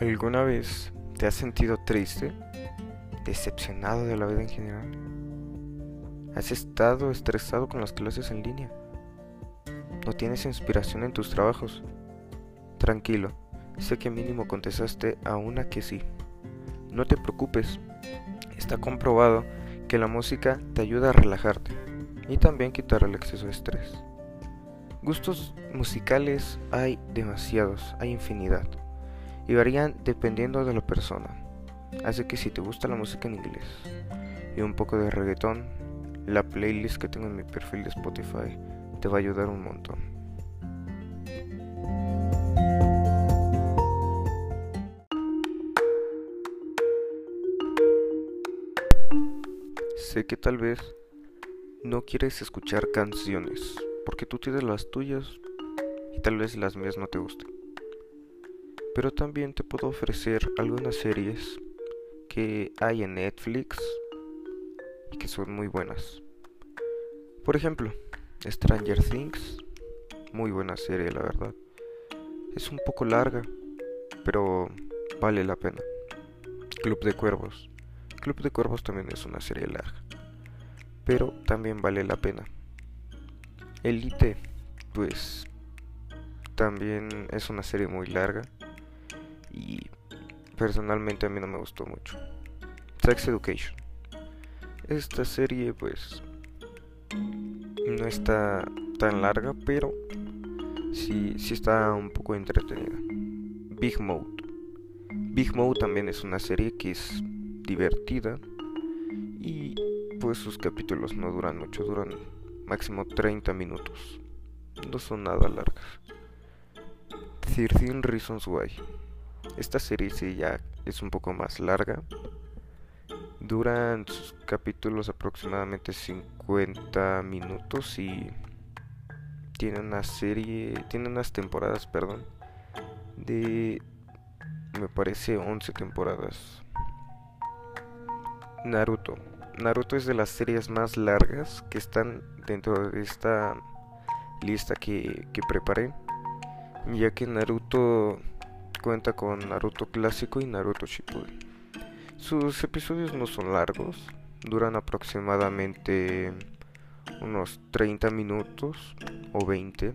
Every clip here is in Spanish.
¿Alguna vez te has sentido triste? ¿Decepcionado de la vida en general? ¿Has estado estresado con las clases en línea? ¿No tienes inspiración en tus trabajos? Tranquilo, sé que mínimo contestaste a una que sí. No te preocupes, está comprobado que la música te ayuda a relajarte y también quitar el exceso de estrés. Gustos musicales hay demasiados, hay infinidad y varían dependiendo de la persona. Así que si te gusta la música en inglés y un poco de reggaetón, la playlist que tengo en mi perfil de Spotify te va a ayudar un montón. Sé que tal vez no quieres escuchar canciones porque tú tienes las tuyas y tal vez las mías no te gusten pero también te puedo ofrecer algunas series que hay en Netflix y que son muy buenas. Por ejemplo, Stranger Things, muy buena serie la verdad. Es un poco larga, pero vale la pena. Club de Cuervos. Club de Cuervos también es una serie larga, pero también vale la pena. Elite, pues también es una serie muy larga y personalmente a mí no me gustó mucho. Sex Education. Esta serie pues no está tan larga, pero sí, sí está un poco entretenida. Big Mode. Big Mode también es una serie que es divertida y pues sus capítulos no duran mucho, duran máximo 30 minutos. No son nada largas. 13 Reasons Why. Esta serie sí ya es un poco más larga. Duran sus capítulos aproximadamente 50 minutos y tiene una serie, tiene unas temporadas, perdón, de me parece 11 temporadas. Naruto. Naruto es de las series más largas que están dentro de esta lista que, que preparé, ya que Naruto cuenta con Naruto clásico y Naruto Shippuden. Sus episodios no son largos, duran aproximadamente unos 30 minutos o 20,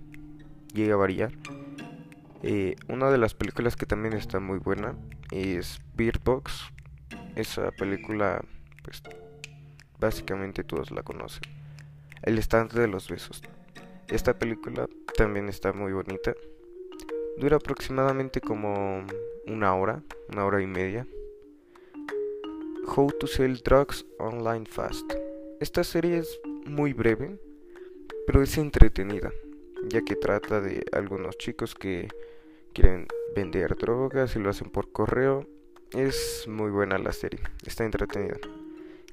llega a variar. Eh, una de las películas que también está muy buena es Beard Box. Esa película, pues básicamente todos la conocen. El estante de los besos. Esta película también está muy bonita. Dura aproximadamente como una hora, una hora y media. How to Sell Drugs Online Fast. Esta serie es muy breve, pero es entretenida, ya que trata de algunos chicos que quieren vender drogas y lo hacen por correo. Es muy buena la serie, está entretenida.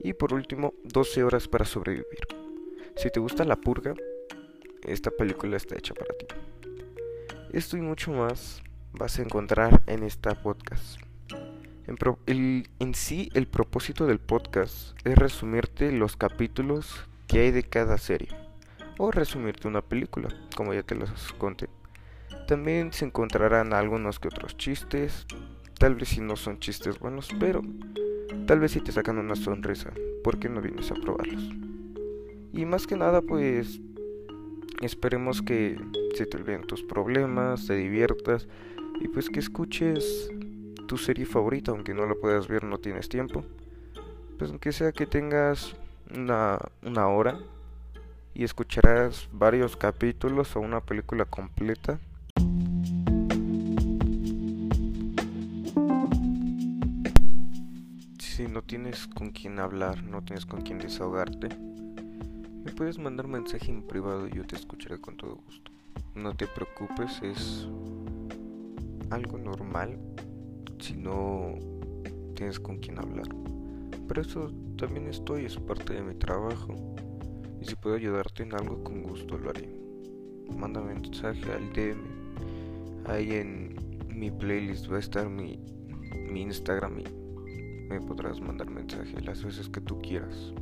Y por último, 12 horas para sobrevivir. Si te gusta la purga, esta película está hecha para ti. Esto y mucho más vas a encontrar en esta podcast. En, sí, el propósito del podcast es resumirte los capítulos que hay de cada serie. O resumirte una película, como ya te los conté. También se encontrarán algunos que otros chistes. Tal vez si no son chistes buenos, pero tal vez si te sacan una sonrisa. ¿Por qué no vienes a probarlos? Y más que nada, pues esperemos que se te olviden tus problemas, te diviertas y pues que escuches tu serie favorita, aunque no la puedas ver, no tienes tiempo. Pues aunque sea que tengas una, una hora y escucharás varios capítulos o una película completa. Si no tienes con quién hablar, no tienes con quién desahogarte, me puedes mandar mensaje en privado y yo te escucharé con todo gusto. No te preocupes, es algo normal si no tienes con quién hablar. Pero eso también estoy, es parte de mi trabajo. Y si puedo ayudarte en algo, con gusto lo haré. Mándame un mensaje al DM. Ahí en mi playlist va a estar mi, mi Instagram y me podrás mandar mensaje las veces que tú quieras.